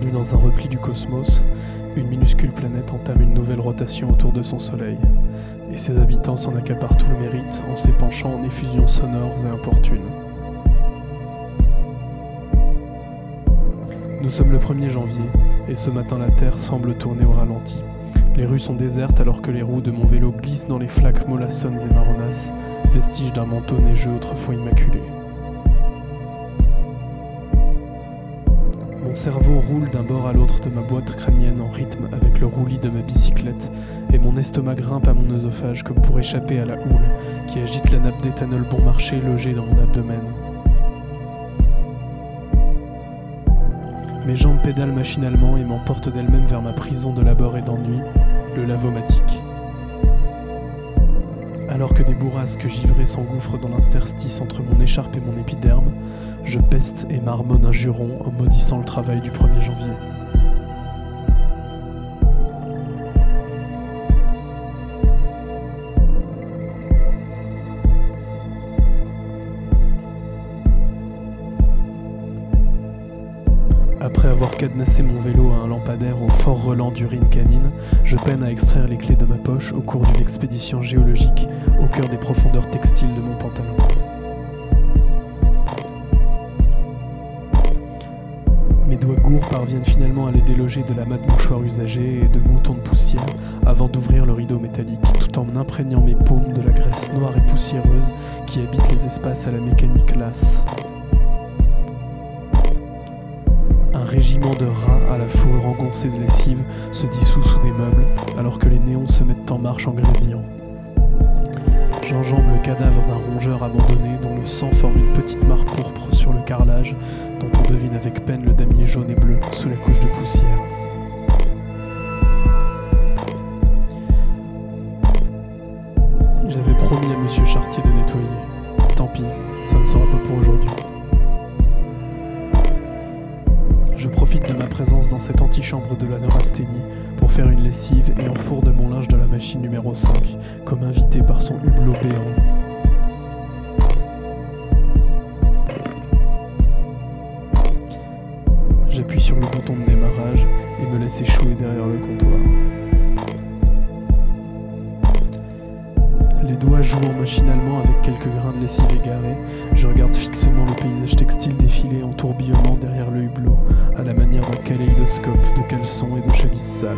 Dans un repli du cosmos, une minuscule planète entame une nouvelle rotation autour de son soleil, et ses habitants s'en accaparent tout le mérite en s'épanchant en effusions sonores et importunes. Nous sommes le 1er janvier, et ce matin la Terre semble tourner au ralenti. Les rues sont désertes alors que les roues de mon vélo glissent dans les flaques mollassonnes et marronasses, vestiges d'un manteau neigeux autrefois immaculé. Cerveau roule d'un bord à l'autre de ma boîte crânienne en rythme avec le roulis de ma bicyclette, et mon estomac grimpe à mon œsophage comme pour échapper à la houle qui agite la nappe d'éthanol bon marché logée dans mon abdomen. Mes jambes pédalent machinalement et m'emportent d'elles-mêmes vers ma prison de labeur et d'ennui, le lavomatique. Alors que des bourrasques givrées s'engouffrent dans l'interstice entre mon écharpe et mon épiderme, je peste et marmonne un juron en maudissant le travail du 1er janvier. Avoir cadenassé mon vélo à un lampadaire au fort relent d'urine canine, je peine à extraire les clés de ma poche au cours d'une expédition géologique au cœur des profondeurs textiles de mon pantalon. Mes doigts gourds parviennent finalement à les déloger de la mat mouchoir usagée et de moutons de poussière avant d'ouvrir le rideau métallique, tout en imprégnant mes paumes de la graisse noire et poussiéreuse qui habite les espaces à la mécanique lasse. Un régiment de rats à la fourrure engoncée de lessive se dissout sous des meubles alors que les néons se mettent en marche en grésillant. J'enjambe le cadavre d'un rongeur abandonné dont le sang forme une petite mare pourpre sur le carrelage dont on devine avec peine le damier jaune et bleu sous la couche de poussière. J'avais promis à Monsieur Chartier de nettoyer. Tant pis, ça ne sera pas pour aujourd'hui. Présence dans cette antichambre de la neurasthénie pour faire une lessive et enfourne mon linge de la machine numéro 5, comme invité par son hublot béant. J'appuie sur le bouton de démarrage et me laisse échouer derrière le comptoir. Doigts jouant machinalement avec quelques grains de lessive égarés, je regarde fixement le paysage textile défiler en tourbillonnant derrière le hublot, à la manière d'un kaléidoscope de caleçons et de chemises sales.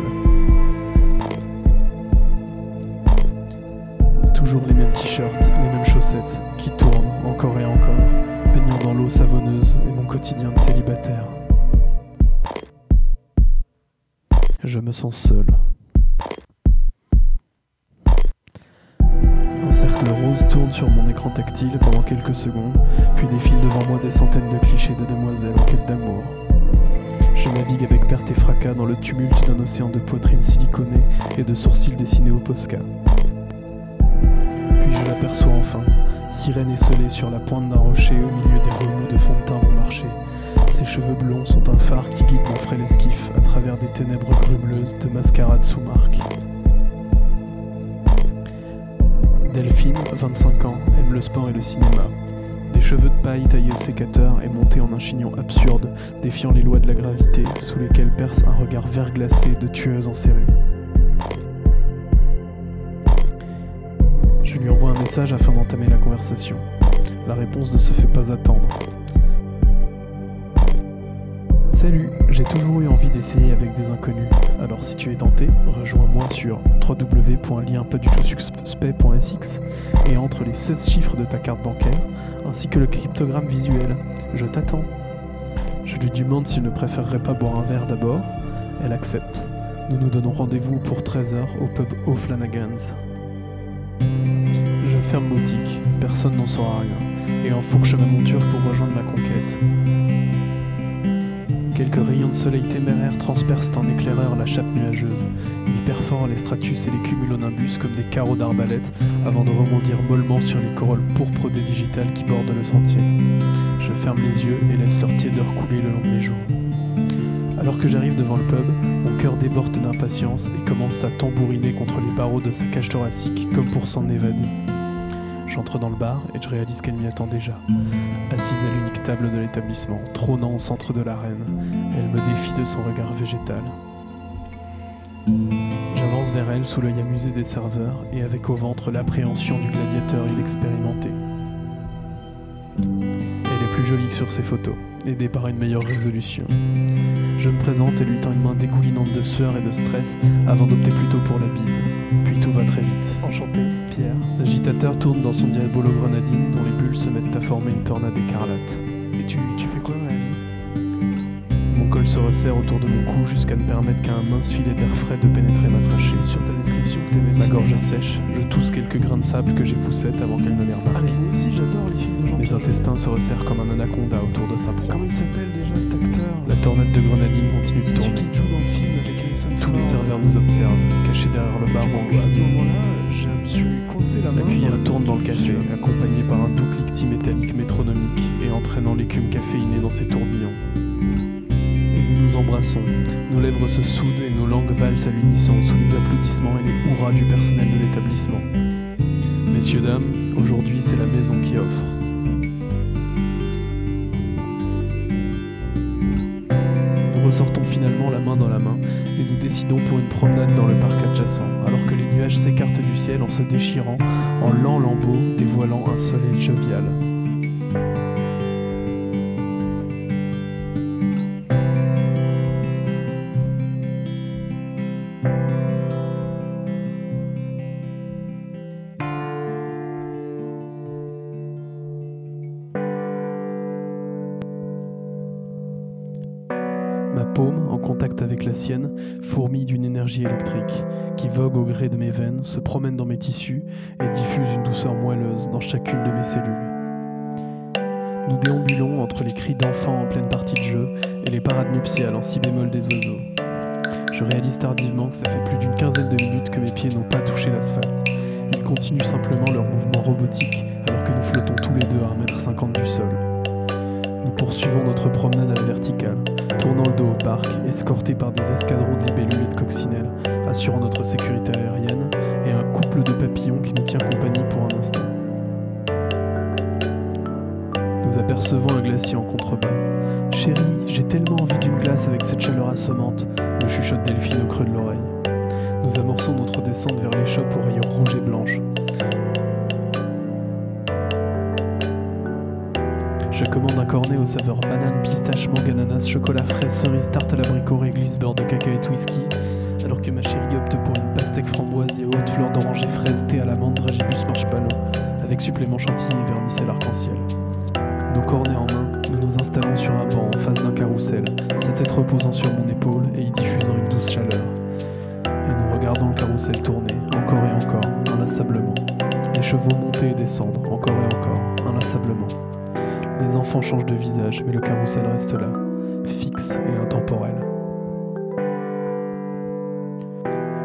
Toujours les mêmes t-shirts, les mêmes chaussettes, qui tournent encore et encore, baignant dans l'eau savonneuse et mon quotidien de célibataire. Je me sens seul. Sur mon écran tactile pendant quelques secondes, puis défile devant moi des centaines de clichés de demoiselles en quête d'amour. Je navigue avec perte et fracas dans le tumulte d'un océan de poitrine siliconée et de sourcils dessinés au Posca. Puis je l'aperçois enfin, sirène esselée sur la pointe d'un rocher au milieu des remous de teint bon marché. Ses cheveux blonds sont un phare qui guide mon frêle esquif à travers des ténèbres grumeleuses de mascarade sous marque. Delphine, 25 ans, aime le sport et le cinéma. Des cheveux de paille taillés au sécateur et montés en un chignon absurde, défiant les lois de la gravité, sous lesquelles perce un regard verglacé de tueuse en série. Je lui envoie un message afin d'entamer la conversation. La réponse ne se fait pas attendre. Salut, j'ai toujours eu envie d'essayer avec des inconnus. Alors si tu es tenté, rejoins-moi sur www.lienpaddutoutsuspect.sx et entre les 16 chiffres de ta carte bancaire, ainsi que le cryptogramme visuel. Je t'attends. Je lui demande s'il ne préférerait pas boire un verre d'abord. Elle accepte. Nous nous donnons rendez-vous pour 13h au pub O'Flanagan's. Je ferme boutique, personne n'en saura rien, et enfourche ma monture pour rejoindre ma conquête. Quelques rayons de soleil téméraire transpercent en éclaireur la chape nuageuse. Ils perforent les stratus et les cumulonimbus comme des carreaux d'arbalète avant de rebondir mollement sur les corolles pourpres des digitales qui bordent le sentier. Je ferme les yeux et laisse leur tiédeur couler le long de mes joues. Alors que j'arrive devant le pub, mon cœur déborde d'impatience et commence à tambouriner contre les barreaux de sa cage thoracique comme pour s'en évader. J'entre dans le bar et je réalise qu'elle m'y attend déjà. Assise à l'unique table de l'établissement, trônant au centre de l'arène, Elle me défie de son regard végétal. J'avance vers elle sous l'œil amusé des serveurs et avec au ventre l'appréhension du gladiateur inexpérimenté. Elle est plus jolie que sur ses photos, aidée par une meilleure résolution. Je me présente et lui tends une main dégoulinante de sueur et de stress avant d'opter plutôt pour la bise. Puis tout va très vite. Enchanté, Pierre. L'agitateur tourne dans son diabolo grenadine dont les bulles se mettent à former une tornade écarlate. Et tu, tu fais quoi dans la vie? Mon col se resserre autour de mon cou jusqu'à ne permettre qu'à un mince filet d'air frais de pénétrer ma trachée. Sur ta description que t'aimais Ma gorge sèche, je tousse quelques grains de sable que j'époussette avant qu'elle ne les Ah remarque. mais moi aussi j'adore les films de Jean-Pierre. Mes intestins se resserrent comme un anaconda autour de sa proie. Comment il s'appelle déjà cet acteur? La tornade de grenadine continue de tourner. qui joue dans le film avec Tous les serveurs nous observent, derrière le bar Du ou en coup, à ce cuisine. moment-là, je me suis coincé la main. La cuillère tourne dans le café, accompagnée par un doux cliquetis métallique métronomique et entraînant l'écume caféinée dans ses tourbillons. Et nous nous embrassons, nos lèvres se soudent et nos langues valsent à l'unisson sous les applaudissements et les hurrahs du personnel de l'établissement. Messieurs, dames, aujourd'hui c'est la maison qui offre. Ressortons finalement la main dans la main et nous décidons pour une promenade dans le parc adjacent, alors que les nuages s'écartent du ciel en se déchirant en lents lambeaux dévoilant un soleil jovial. Ma paume, en contact avec la sienne, fourmille d'une énergie électrique qui vogue au gré de mes veines, se promène dans mes tissus et diffuse une douceur moelleuse dans chacune de mes cellules. Nous déambulons entre les cris d'enfants en pleine partie de jeu et les parades nuptiales en si bémol des oiseaux. Je réalise tardivement que ça fait plus d'une quinzaine de minutes que mes pieds n'ont pas touché l'asphalte. Ils continuent simplement leur mouvement robotique alors que nous flottons tous les deux à 1m50 du sol. Nous poursuivons notre promenade à la verticale, tournant le dos au parc, escortés par des escadrons de libellules et de coccinelles, assurant notre sécurité aérienne, et un couple de papillons qui nous tient compagnie pour un instant. Nous apercevons un glacier en contrebas. Chérie, j'ai tellement envie d'une glace avec cette chaleur assommante, me chuchote Delphine au creux de l'oreille. Nous amorçons notre descente vers l'échoppe aux rayures rouges et blanches. Je commande un cornet aux saveurs banane, pistache, mangue, ananas, chocolat, fraise, cerise, tarte à l'abricot, réglisse, beurre de cacahuète, whisky, alors que ma chérie opte pour une pastèque framboise et haute fleur d'oranger, fraise, thé à l'amande, dragibus, marshmallow, avec supplément chantilly et vermicelle arc-en-ciel. Nos cornets en main, nous nous installons sur un banc en face d'un carrousel, sa tête reposant sur mon épaule et y diffusant une douce chaleur. Et nous regardons le carrousel tourner, encore et encore, inlassablement. Les chevaux monter et descendre, encore et encore, inlassablement. Les enfants changent de visage, mais le carrousel reste là, fixe et intemporel.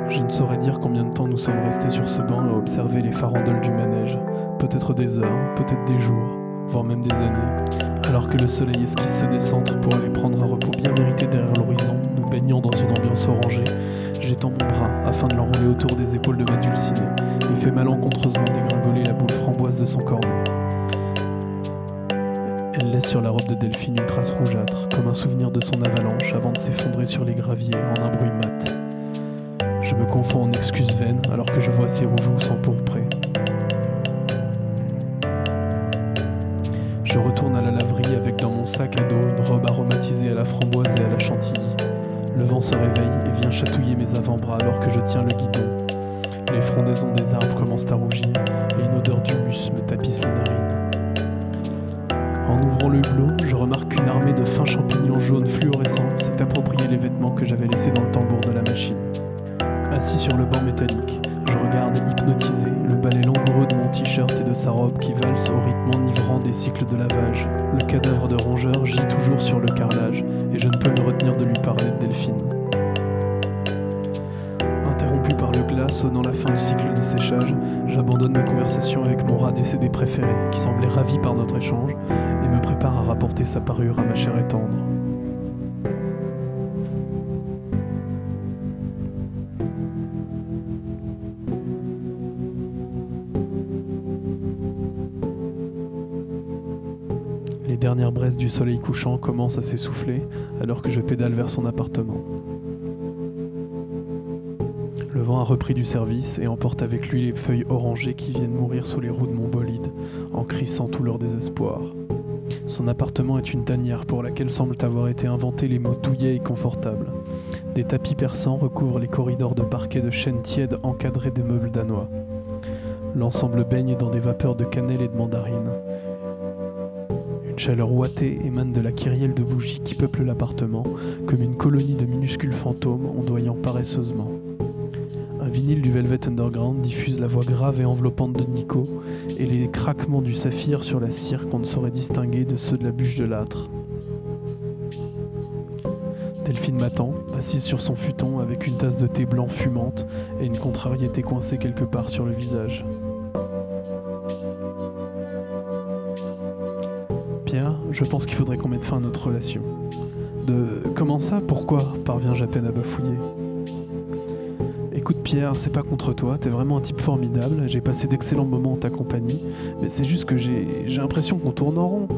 Je ne saurais dire combien de temps nous sommes restés sur ce banc à observer les farandoles du manège. Peut-être des heures, peut-être des jours, voire même des années. Alors que le soleil esquisse ses descentes pour aller prendre un repos bien mérité derrière l'horizon, nous baignant dans une ambiance orangée, j'étends mon bras afin de l'enrouler autour des épaules de ma dulcinée et fais malencontreusement dégringoler la boule framboise de son cornet. Elle laisse sur la robe de Delphine une trace rougeâtre, comme un souvenir de son avalanche avant de s'effondrer sur les graviers en un bruit mat. Je me confonds en excuses vaines alors que je vois ses rougeaux s'empourprer. Je retourne à la laverie avec dans mon sac à dos une robe aromatisée à la framboise et à la chantilly. Le vent se réveille et vient chatouiller mes avant-bras alors que je tiens le guidon. Les frondaisons des arbres commencent à rougir et une odeur d'humus me tapisse les narines. En ouvrant le hublot, je remarque qu'une armée de fins champignons jaunes fluorescents s'est approprié les vêtements que j'avais laissés dans le tambour de la machine. Assis sur le banc métallique, je regarde hypnotisé le balai langoureux de mon t-shirt et de sa robe qui valse au rythme enivrant des cycles de lavage. Le cadavre de rongeur gît toujours sur le carrelage et je ne peux me retenir de lui parler de Delphine. Interrompu par le glas sonnant la fin du cycle de séchage, j'abandonne ma conversation avec mon rat décédé préféré, qui semblait ravi par notre échange, à rapporter sa parure à ma chair et tendre. Les dernière braise du soleil couchant commence à s'essouffler alors que je pédale vers son appartement. Le vent a repris du service et emporte avec lui les feuilles orangées qui viennent mourir sous les roues de mon bolide, en crissant tout leur désespoir. Son appartement est une tanière pour laquelle semblent avoir été inventés les mots douillets et confortables. Des tapis persans recouvrent les corridors de parquet de chêne tiède encadrés de meubles danois. L'ensemble baigne dans des vapeurs de cannelle et de mandarine. Une chaleur ouatée émane de la kyrielle de bougies qui peuple l'appartement, comme une colonie de minuscules fantômes ondoyant paresseusement. Un vinyle du Velvet Underground diffuse la voix grave et enveloppante de Nico et les craquements du saphir sur la cire qu'on ne saurait distinguer de ceux de la bûche de l'âtre. Delphine m'attend, assise sur son futon avec une tasse de thé blanc fumante et une contrariété coincée quelque part sur le visage. Pierre, je pense qu'il faudrait qu'on mette fin à notre relation. De comment ça? Pourquoi? parviens-je à peine à bafouiller Écoute Pierre, c'est pas contre toi, t'es vraiment un type formidable, j'ai passé d'excellents moments en ta compagnie, mais c'est juste que j'ai l'impression qu'on tourne en rond.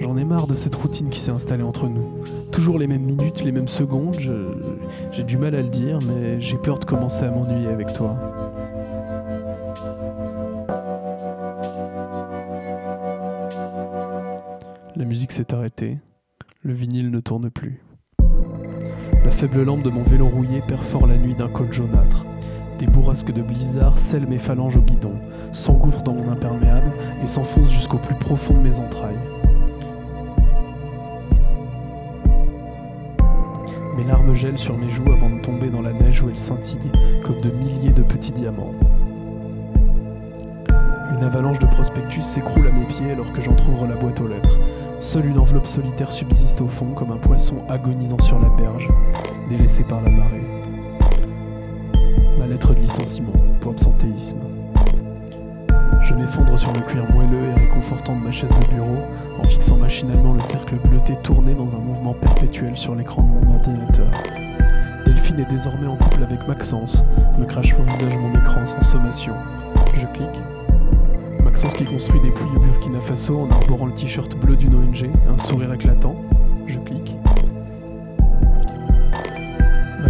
J'en ai marre de cette routine qui s'est installée entre nous. Toujours les mêmes minutes, les mêmes secondes, j'ai du mal à le dire, mais j'ai peur de commencer à m'ennuyer avec toi. La musique s'est arrêtée, le vinyle ne tourne plus. La faible lampe de mon vélo rouillé perfore la nuit d'un col jaunâtre. Des bourrasques de blizzard scellent mes phalanges au guidon, s'engouffrent dans mon imperméable et s'enfoncent jusqu'au plus profond de mes entrailles. Mes larmes gèlent sur mes joues avant de tomber dans la neige où elles scintillent comme de milliers de petits diamants. Une avalanche de prospectus s'écroule à mes pieds alors que j'entr'ouvre la boîte aux lettres. Seule une enveloppe solitaire subsiste au fond comme un poisson agonisant sur la berge, délaissé par la marée. De licenciement pour absentéisme. Je m'effondre sur le cuir moelleux et réconfortant de ma chaise de bureau en fixant machinalement le cercle bleuté tourné dans un mouvement perpétuel sur l'écran de mon ordinateur. Delphine est désormais en couple avec Maxence, me crache au visage mon écran sans sommation. Je clique. Maxence qui construit des pouilles au Burkina Faso en arborant le t-shirt bleu d'une ONG, un sourire éclatant. Je clique.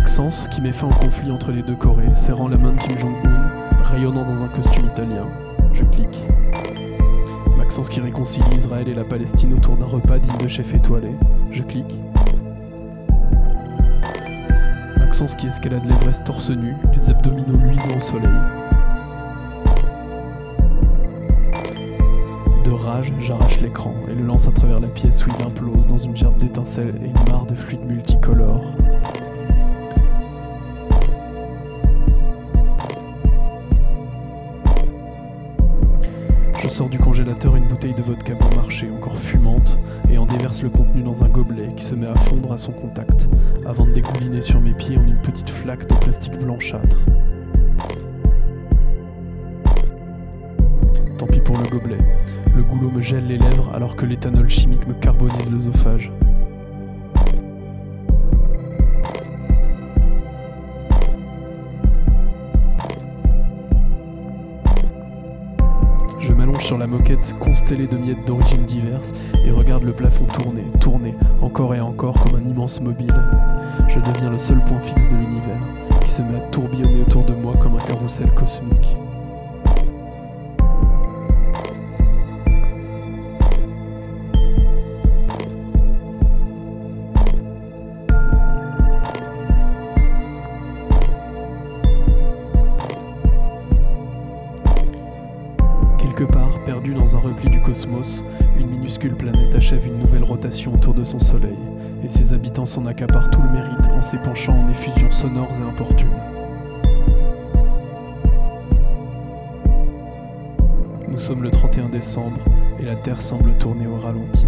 Maxence qui met fin au conflit entre les deux Corées, serrant la main de Kim Jong-un, rayonnant dans un costume italien. Je clique. Maxence qui réconcilie Israël et la Palestine autour d'un repas digne de chef étoilé. Je clique. Maxence qui escalade l'Everest torse nu, les abdominaux luisants au soleil. De rage, j'arrache l'écran et le lance à travers la pièce où il implose dans une gerbe d'étincelles et une mare de fluide multicolore. Je sors du congélateur une bouteille de vodka bon marché, encore fumante, et en déverse le contenu dans un gobelet qui se met à fondre à son contact, avant de dégouliner sur mes pieds en une petite flaque de plastique blanchâtre. Tant pis pour le gobelet. Le goulot me gèle les lèvres alors que l'éthanol chimique me carbonise l'œsophage. Sur la moquette constellée de miettes d'origines diverses et regarde le plafond tourner, tourner, encore et encore comme un immense mobile. Je deviens le seul point fixe de l'univers, qui se met à tourbillonner autour de moi comme un carrousel cosmique. Une minuscule planète achève une nouvelle rotation autour de son soleil, et ses habitants s'en accaparent tout le mérite en s'épanchant en effusions sonores et importunes. Nous sommes le 31 décembre, et la Terre semble tourner au ralenti.